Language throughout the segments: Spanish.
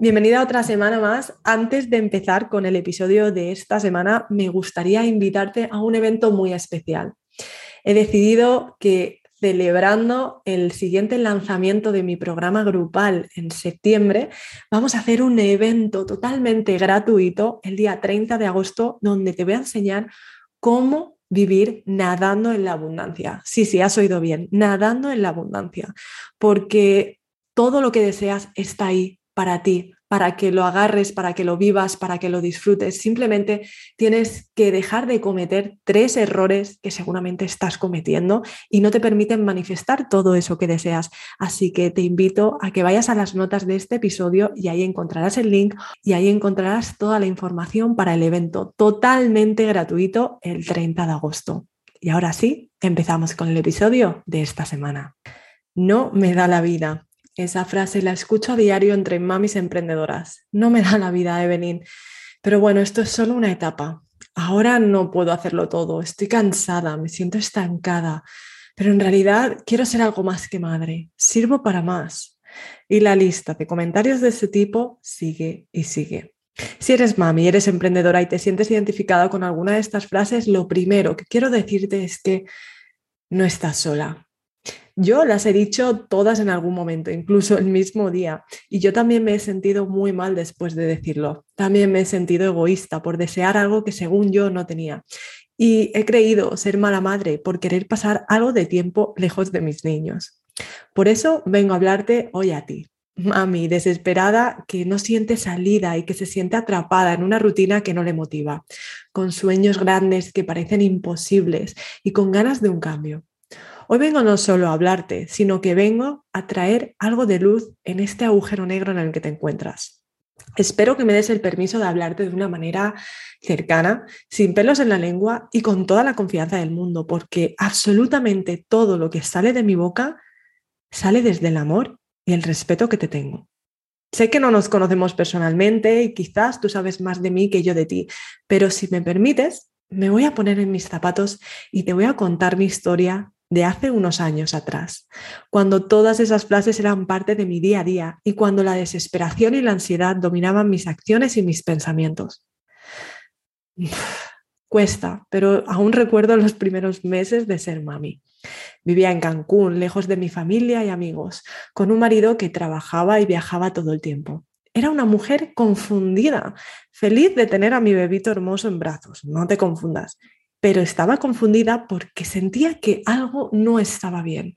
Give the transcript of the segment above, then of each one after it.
Bienvenida a otra semana más. Antes de empezar con el episodio de esta semana, me gustaría invitarte a un evento muy especial. He decidido que celebrando el siguiente lanzamiento de mi programa grupal en septiembre, vamos a hacer un evento totalmente gratuito el día 30 de agosto donde te voy a enseñar cómo vivir nadando en la abundancia. Sí, sí, has oído bien, nadando en la abundancia, porque todo lo que deseas está ahí para ti, para que lo agarres, para que lo vivas, para que lo disfrutes. Simplemente tienes que dejar de cometer tres errores que seguramente estás cometiendo y no te permiten manifestar todo eso que deseas. Así que te invito a que vayas a las notas de este episodio y ahí encontrarás el link y ahí encontrarás toda la información para el evento totalmente gratuito el 30 de agosto. Y ahora sí, empezamos con el episodio de esta semana. No me da la vida esa frase la escucho a diario entre mamis emprendedoras. No me da la vida, Evelyn. Pero bueno, esto es solo una etapa. Ahora no puedo hacerlo todo. Estoy cansada, me siento estancada. Pero en realidad quiero ser algo más que madre. Sirvo para más. Y la lista de comentarios de ese tipo sigue y sigue. Si eres mami, eres emprendedora y te sientes identificada con alguna de estas frases, lo primero que quiero decirte es que no estás sola. Yo las he dicho todas en algún momento, incluso el mismo día, y yo también me he sentido muy mal después de decirlo. También me he sentido egoísta por desear algo que según yo no tenía. Y he creído ser mala madre por querer pasar algo de tiempo lejos de mis niños. Por eso vengo a hablarte hoy a ti, mami desesperada que no siente salida y que se siente atrapada en una rutina que no le motiva, con sueños grandes que parecen imposibles y con ganas de un cambio. Hoy vengo no solo a hablarte, sino que vengo a traer algo de luz en este agujero negro en el que te encuentras. Espero que me des el permiso de hablarte de una manera cercana, sin pelos en la lengua y con toda la confianza del mundo, porque absolutamente todo lo que sale de mi boca sale desde el amor y el respeto que te tengo. Sé que no nos conocemos personalmente y quizás tú sabes más de mí que yo de ti, pero si me permites, me voy a poner en mis zapatos y te voy a contar mi historia de hace unos años atrás, cuando todas esas frases eran parte de mi día a día y cuando la desesperación y la ansiedad dominaban mis acciones y mis pensamientos. Cuesta, pero aún recuerdo los primeros meses de ser mami. Vivía en Cancún, lejos de mi familia y amigos, con un marido que trabajaba y viajaba todo el tiempo. Era una mujer confundida, feliz de tener a mi bebito hermoso en brazos, no te confundas, pero estaba confundida porque sentía que algo no estaba bien.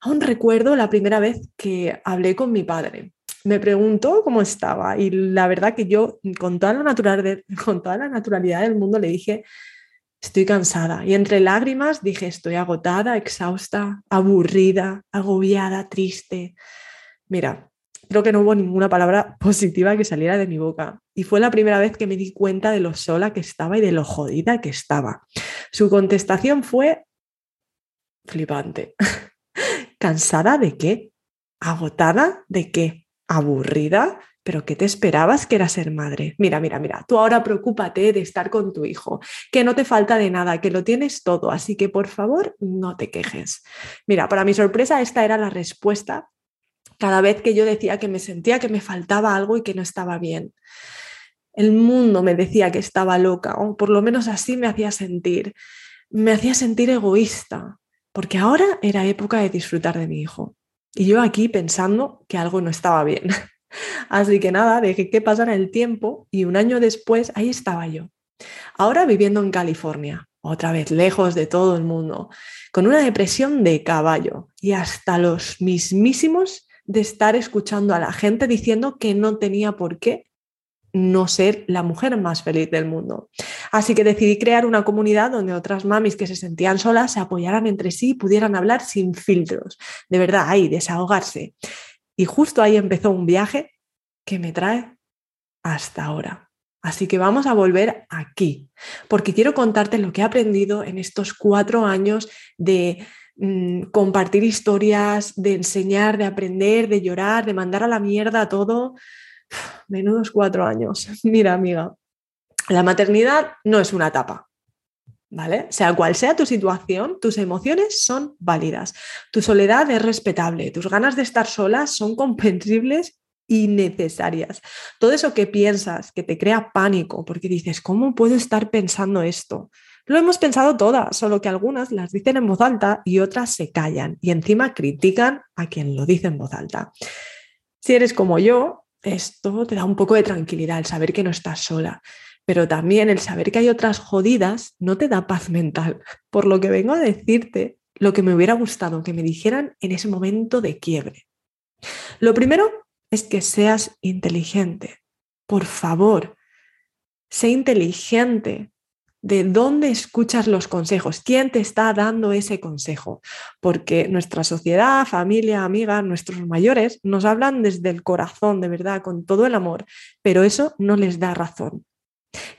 Aún recuerdo la primera vez que hablé con mi padre. Me preguntó cómo estaba y la verdad que yo con toda la, con toda la naturalidad del mundo le dije, estoy cansada. Y entre lágrimas dije, estoy agotada, exhausta, aburrida, agobiada, triste. Mira, creo que no hubo ninguna palabra positiva que saliera de mi boca. Y fue la primera vez que me di cuenta de lo sola que estaba y de lo jodida que estaba. Su contestación fue flipante. ¿Cansada de qué? ¿Agotada de qué? ¿Aburrida? ¿Pero qué te esperabas que era ser madre? Mira, mira, mira, tú ahora preocúpate de estar con tu hijo, que no te falta de nada, que lo tienes todo, así que por favor no te quejes. Mira, para mi sorpresa esta era la respuesta cada vez que yo decía que me sentía que me faltaba algo y que no estaba bien. El mundo me decía que estaba loca, o por lo menos así me hacía sentir. Me hacía sentir egoísta, porque ahora era época de disfrutar de mi hijo. Y yo aquí pensando que algo no estaba bien. Así que nada, dejé que pasara el tiempo y un año después ahí estaba yo, Ahora viviendo en California, otra vez lejos de todo el mundo, con una depresión de caballo y hasta los mismísimos de estar escuchando a la gente diciendo que no tenía por qué no ser la mujer más feliz del mundo. Así que decidí crear una comunidad donde otras mamis que se sentían solas se apoyaran entre sí y pudieran hablar sin filtros. De verdad, ahí, desahogarse. Y justo ahí empezó un viaje que me trae hasta ahora. Así que vamos a volver aquí, porque quiero contarte lo que he aprendido en estos cuatro años de mm, compartir historias, de enseñar, de aprender, de llorar, de mandar a la mierda todo. Menudos cuatro años. Mira, amiga, la maternidad no es una etapa, ¿vale? Sea cual sea tu situación, tus emociones son válidas. Tu soledad es respetable, tus ganas de estar solas son comprensibles y necesarias. Todo eso que piensas, que te crea pánico, porque dices, ¿cómo puedo estar pensando esto? Lo hemos pensado todas, solo que algunas las dicen en voz alta y otras se callan y encima critican a quien lo dice en voz alta. Si eres como yo, esto te da un poco de tranquilidad, el saber que no estás sola, pero también el saber que hay otras jodidas no te da paz mental. Por lo que vengo a decirte lo que me hubiera gustado que me dijeran en ese momento de quiebre. Lo primero es que seas inteligente. Por favor, sé inteligente. ¿De dónde escuchas los consejos? ¿Quién te está dando ese consejo? Porque nuestra sociedad, familia, amiga, nuestros mayores nos hablan desde el corazón, de verdad, con todo el amor, pero eso no les da razón.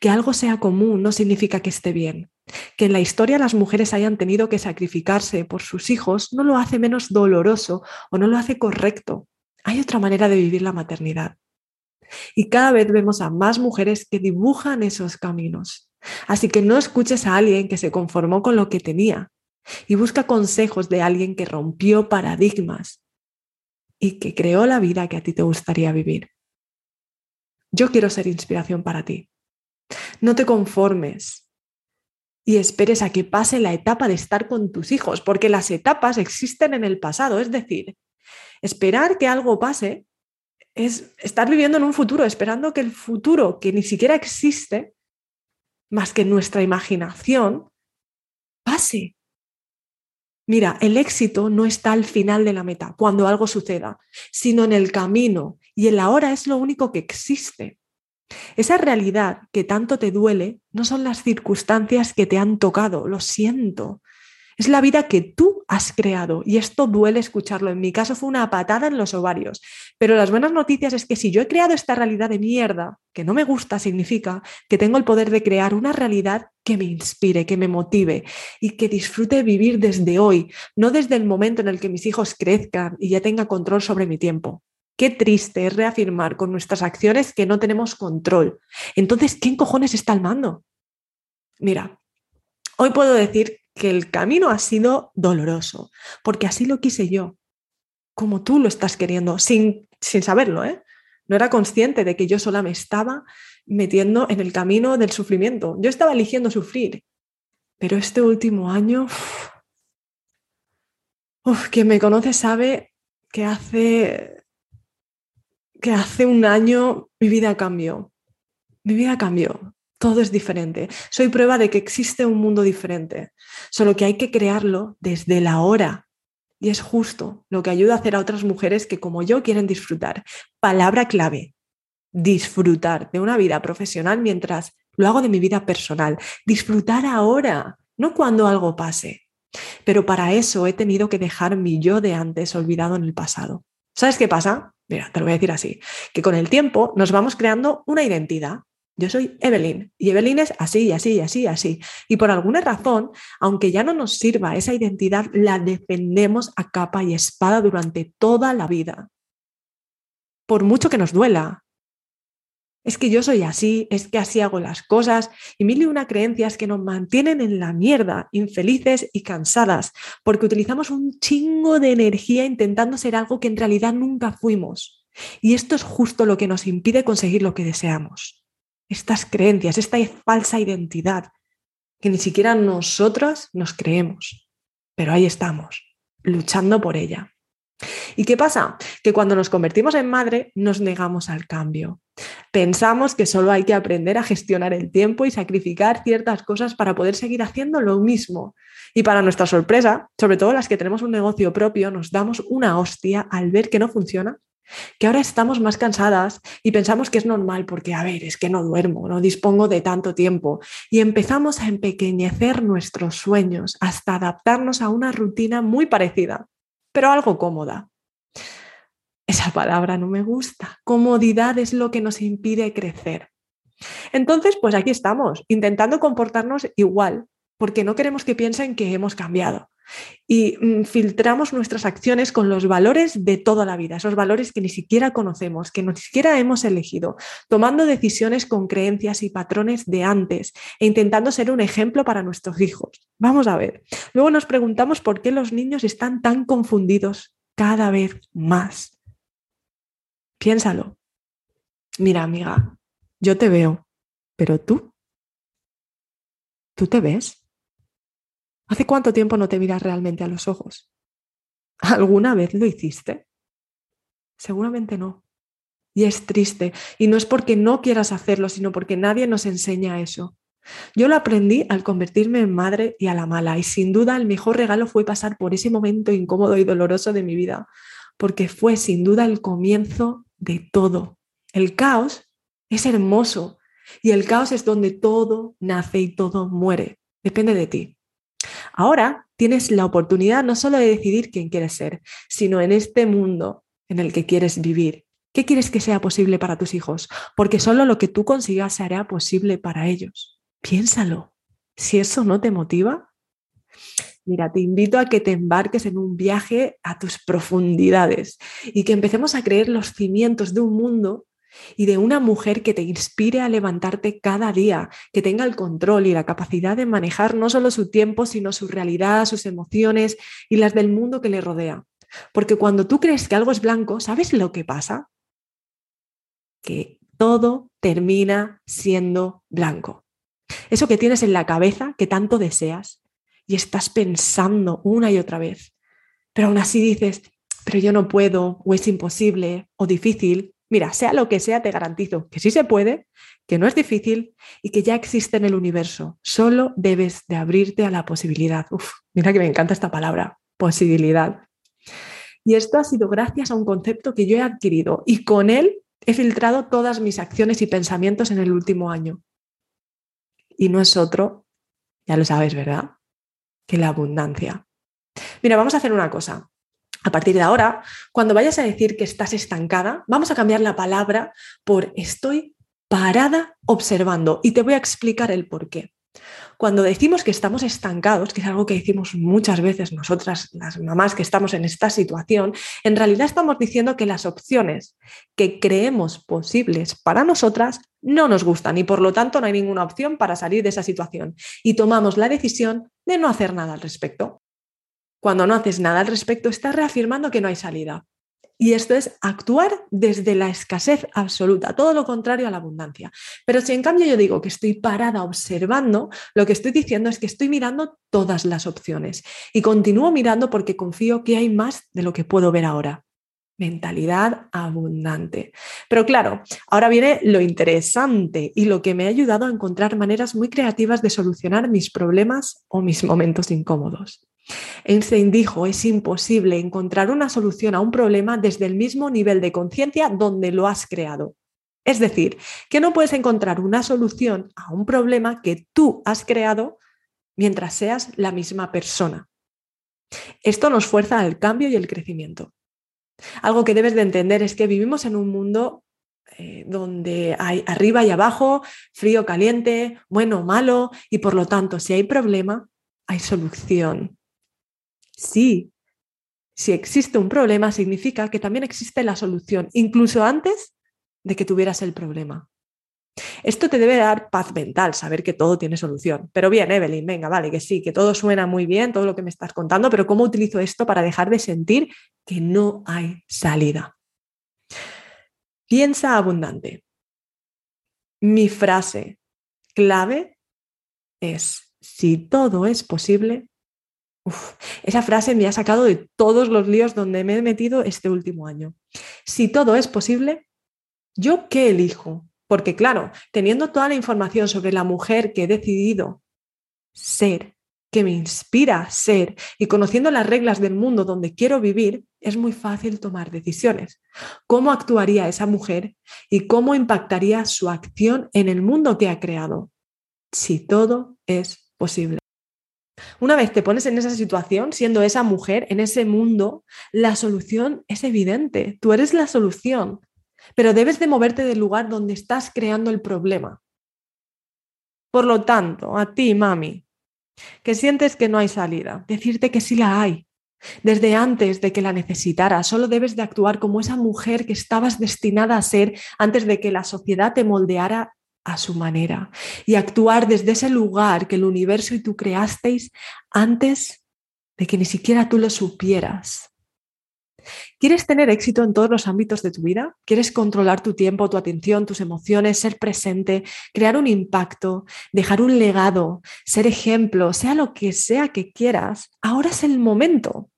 Que algo sea común no significa que esté bien. Que en la historia las mujeres hayan tenido que sacrificarse por sus hijos no lo hace menos doloroso o no lo hace correcto. Hay otra manera de vivir la maternidad. Y cada vez vemos a más mujeres que dibujan esos caminos. Así que no escuches a alguien que se conformó con lo que tenía y busca consejos de alguien que rompió paradigmas y que creó la vida que a ti te gustaría vivir. Yo quiero ser inspiración para ti. No te conformes y esperes a que pase la etapa de estar con tus hijos, porque las etapas existen en el pasado. Es decir, esperar que algo pase es estar viviendo en un futuro, esperando que el futuro, que ni siquiera existe, más que nuestra imaginación, pase. Mira, el éxito no está al final de la meta, cuando algo suceda, sino en el camino. Y el ahora es lo único que existe. Esa realidad que tanto te duele no son las circunstancias que te han tocado, lo siento. Es la vida que tú has creado y esto duele escucharlo. En mi caso fue una patada en los ovarios. Pero las buenas noticias es que si yo he creado esta realidad de mierda, que no me gusta, significa que tengo el poder de crear una realidad que me inspire, que me motive y que disfrute vivir desde hoy, no desde el momento en el que mis hijos crezcan y ya tenga control sobre mi tiempo. Qué triste es reafirmar con nuestras acciones que no tenemos control. Entonces, ¿quién cojones está al mando? Mira, hoy puedo decir que el camino ha sido doloroso, porque así lo quise yo, como tú lo estás queriendo, sin, sin saberlo, ¿eh? No era consciente de que yo sola me estaba metiendo en el camino del sufrimiento. Yo estaba eligiendo sufrir, pero este último año, uf, quien me conoce sabe que hace que hace un año mi vida cambió. Mi vida cambió. Todo es diferente. Soy prueba de que existe un mundo diferente. Solo que hay que crearlo desde la hora. Y es justo lo que ayuda a hacer a otras mujeres que como yo quieren disfrutar. Palabra clave. Disfrutar de una vida profesional mientras lo hago de mi vida personal. Disfrutar ahora, no cuando algo pase. Pero para eso he tenido que dejar mi yo de antes olvidado en el pasado. ¿Sabes qué pasa? Mira, te lo voy a decir así, que con el tiempo nos vamos creando una identidad. Yo soy Evelyn y Evelyn es así y así y así y así. Y por alguna razón, aunque ya no nos sirva esa identidad, la defendemos a capa y espada durante toda la vida. Por mucho que nos duela, es que yo soy así, es que así hago las cosas y mil y una creencias que nos mantienen en la mierda, infelices y cansadas, porque utilizamos un chingo de energía intentando ser algo que en realidad nunca fuimos. Y esto es justo lo que nos impide conseguir lo que deseamos. Estas creencias, esta falsa identidad, que ni siquiera nosotras nos creemos, pero ahí estamos, luchando por ella. ¿Y qué pasa? Que cuando nos convertimos en madre nos negamos al cambio. Pensamos que solo hay que aprender a gestionar el tiempo y sacrificar ciertas cosas para poder seguir haciendo lo mismo. Y para nuestra sorpresa, sobre todo las que tenemos un negocio propio, nos damos una hostia al ver que no funciona, que ahora estamos más cansadas y pensamos que es normal porque, a ver, es que no duermo, no dispongo de tanto tiempo. Y empezamos a empequeñecer nuestros sueños hasta adaptarnos a una rutina muy parecida pero algo cómoda. Esa palabra no me gusta. Comodidad es lo que nos impide crecer. Entonces, pues aquí estamos, intentando comportarnos igual, porque no queremos que piensen que hemos cambiado. Y mm, filtramos nuestras acciones con los valores de toda la vida, esos valores que ni siquiera conocemos, que ni siquiera hemos elegido, tomando decisiones con creencias y patrones de antes e intentando ser un ejemplo para nuestros hijos. Vamos a ver. Luego nos preguntamos por qué los niños están tan confundidos cada vez más. Piénsalo. Mira, amiga, yo te veo, pero tú, ¿tú te ves? ¿Hace cuánto tiempo no te miras realmente a los ojos? ¿Alguna vez lo hiciste? Seguramente no. Y es triste. Y no es porque no quieras hacerlo, sino porque nadie nos enseña eso. Yo lo aprendí al convertirme en madre y a la mala, y sin duda el mejor regalo fue pasar por ese momento incómodo y doloroso de mi vida, porque fue sin duda el comienzo de todo. El caos es hermoso y el caos es donde todo nace y todo muere. Depende de ti. Ahora tienes la oportunidad no solo de decidir quién quieres ser, sino en este mundo en el que quieres vivir. ¿Qué quieres que sea posible para tus hijos? Porque solo lo que tú consigas será posible para ellos. Piénsalo. Si eso no te motiva, mira, te invito a que te embarques en un viaje a tus profundidades y que empecemos a creer los cimientos de un mundo y de una mujer que te inspire a levantarte cada día, que tenga el control y la capacidad de manejar no solo su tiempo, sino su realidad, sus emociones y las del mundo que le rodea. Porque cuando tú crees que algo es blanco, ¿sabes lo que pasa? Que todo termina siendo blanco. Eso que tienes en la cabeza, que tanto deseas, y estás pensando una y otra vez, pero aún así dices, pero yo no puedo, o es imposible, o difícil. Mira, sea lo que sea, te garantizo que sí se puede, que no es difícil y que ya existe en el universo. Solo debes de abrirte a la posibilidad. Uf, mira que me encanta esta palabra, posibilidad. Y esto ha sido gracias a un concepto que yo he adquirido y con él he filtrado todas mis acciones y pensamientos en el último año y no es otro, ya lo sabes, ¿verdad? Que la abundancia. Mira, vamos a hacer una cosa. A partir de ahora, cuando vayas a decir que estás estancada, vamos a cambiar la palabra por estoy parada observando y te voy a explicar el por qué. Cuando decimos que estamos estancados, que es algo que decimos muchas veces nosotras, las mamás que estamos en esta situación, en realidad estamos diciendo que las opciones que creemos posibles para nosotras no nos gustan y por lo tanto no hay ninguna opción para salir de esa situación y tomamos la decisión de no hacer nada al respecto. Cuando no haces nada al respecto, estás reafirmando que no hay salida. Y esto es actuar desde la escasez absoluta, todo lo contrario a la abundancia. Pero si en cambio yo digo que estoy parada observando, lo que estoy diciendo es que estoy mirando todas las opciones y continúo mirando porque confío que hay más de lo que puedo ver ahora. Mentalidad abundante. Pero claro, ahora viene lo interesante y lo que me ha ayudado a encontrar maneras muy creativas de solucionar mis problemas o mis momentos incómodos. Einstein dijo, es imposible encontrar una solución a un problema desde el mismo nivel de conciencia donde lo has creado. Es decir, que no puedes encontrar una solución a un problema que tú has creado mientras seas la misma persona. Esto nos fuerza al cambio y el crecimiento. Algo que debes de entender es que vivimos en un mundo eh, donde hay arriba y abajo, frío, caliente, bueno, malo, y por lo tanto, si hay problema, hay solución. Sí, si existe un problema, significa que también existe la solución, incluso antes de que tuvieras el problema. Esto te debe dar paz mental, saber que todo tiene solución. Pero bien, Evelyn, venga, vale, que sí, que todo suena muy bien, todo lo que me estás contando, pero ¿cómo utilizo esto para dejar de sentir que no hay salida? Piensa abundante. Mi frase clave es, si todo es posible, esa frase me ha sacado de todos los líos donde me he metido este último año. Si todo es posible, ¿yo qué elijo? Porque claro, teniendo toda la información sobre la mujer que he decidido ser, que me inspira ser y conociendo las reglas del mundo donde quiero vivir, es muy fácil tomar decisiones. ¿Cómo actuaría esa mujer y cómo impactaría su acción en el mundo que ha creado? Si todo es posible. Una vez te pones en esa situación, siendo esa mujer, en ese mundo, la solución es evidente. Tú eres la solución, pero debes de moverte del lugar donde estás creando el problema. Por lo tanto, a ti, mami, que sientes que no hay salida, decirte que sí la hay. Desde antes de que la necesitaras, solo debes de actuar como esa mujer que estabas destinada a ser antes de que la sociedad te moldeara a su manera y actuar desde ese lugar que el universo y tú creasteis antes de que ni siquiera tú lo supieras. ¿Quieres tener éxito en todos los ámbitos de tu vida? ¿Quieres controlar tu tiempo, tu atención, tus emociones, ser presente, crear un impacto, dejar un legado, ser ejemplo, sea lo que sea que quieras? Ahora es el momento.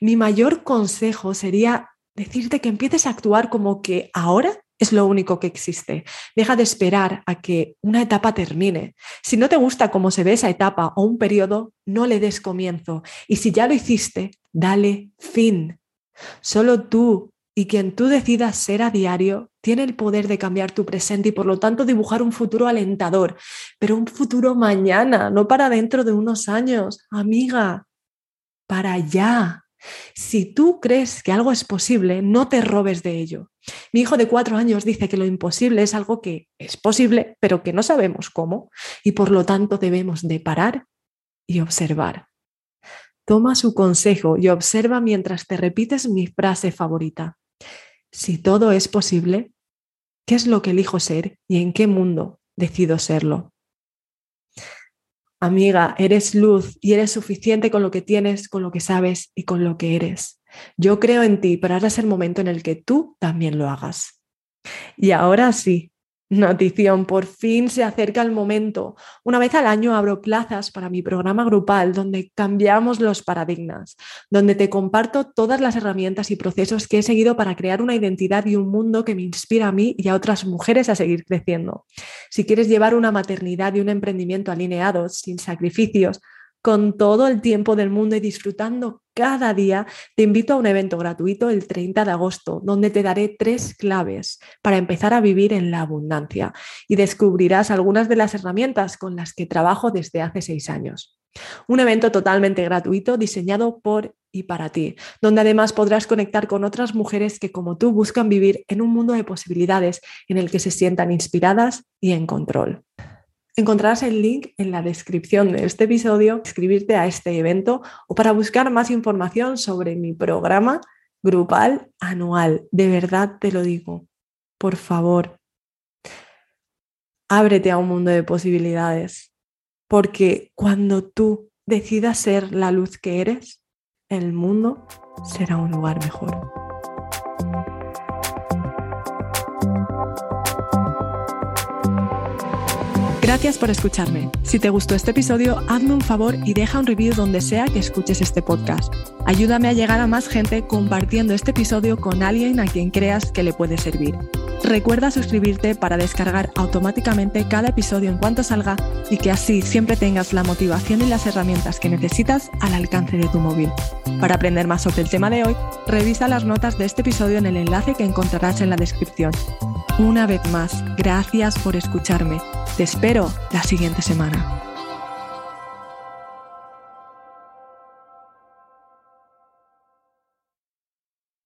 Mi mayor consejo sería decirte que empieces a actuar como que ahora es lo único que existe. Deja de esperar a que una etapa termine. Si no te gusta cómo se ve esa etapa o un periodo, no le des comienzo. Y si ya lo hiciste, dale fin. Solo tú y quien tú decidas ser a diario tiene el poder de cambiar tu presente y por lo tanto dibujar un futuro alentador, pero un futuro mañana, no para dentro de unos años, amiga, para allá. Si tú crees que algo es posible, no te robes de ello. Mi hijo de cuatro años dice que lo imposible es algo que es posible, pero que no sabemos cómo, y por lo tanto debemos de parar y observar. Toma su consejo y observa mientras te repites mi frase favorita. Si todo es posible, ¿qué es lo que elijo ser y en qué mundo decido serlo? Amiga, eres luz y eres suficiente con lo que tienes, con lo que sabes y con lo que eres. Yo creo en ti, pero ahora es el momento en el que tú también lo hagas. Y ahora sí, Notición, por fin se acerca el momento. Una vez al año abro plazas para mi programa grupal donde cambiamos los paradigmas, donde te comparto todas las herramientas y procesos que he seguido para crear una identidad y un mundo que me inspira a mí y a otras mujeres a seguir creciendo. Si quieres llevar una maternidad y un emprendimiento alineados, sin sacrificios, con todo el tiempo del mundo y disfrutando cada día, te invito a un evento gratuito el 30 de agosto, donde te daré tres claves para empezar a vivir en la abundancia y descubrirás algunas de las herramientas con las que trabajo desde hace seis años. Un evento totalmente gratuito diseñado por y para ti, donde además podrás conectar con otras mujeres que como tú buscan vivir en un mundo de posibilidades en el que se sientan inspiradas y en control. Encontrarás el link en la descripción de este episodio, escribirte a este evento o para buscar más información sobre mi programa grupal anual. De verdad te lo digo, por favor, ábrete a un mundo de posibilidades, porque cuando tú decidas ser la luz que eres, el mundo será un lugar mejor. Gracias por escucharme. Si te gustó este episodio, hazme un favor y deja un review donde sea que escuches este podcast. Ayúdame a llegar a más gente compartiendo este episodio con alguien a quien creas que le puede servir. Recuerda suscribirte para descargar automáticamente cada episodio en cuanto salga y que así siempre tengas la motivación y las herramientas que necesitas al alcance de tu móvil. Para aprender más sobre el tema de hoy, revisa las notas de este episodio en el enlace que encontrarás en la descripción. Una vez más, gracias por escucharme. Te espero la siguiente semana.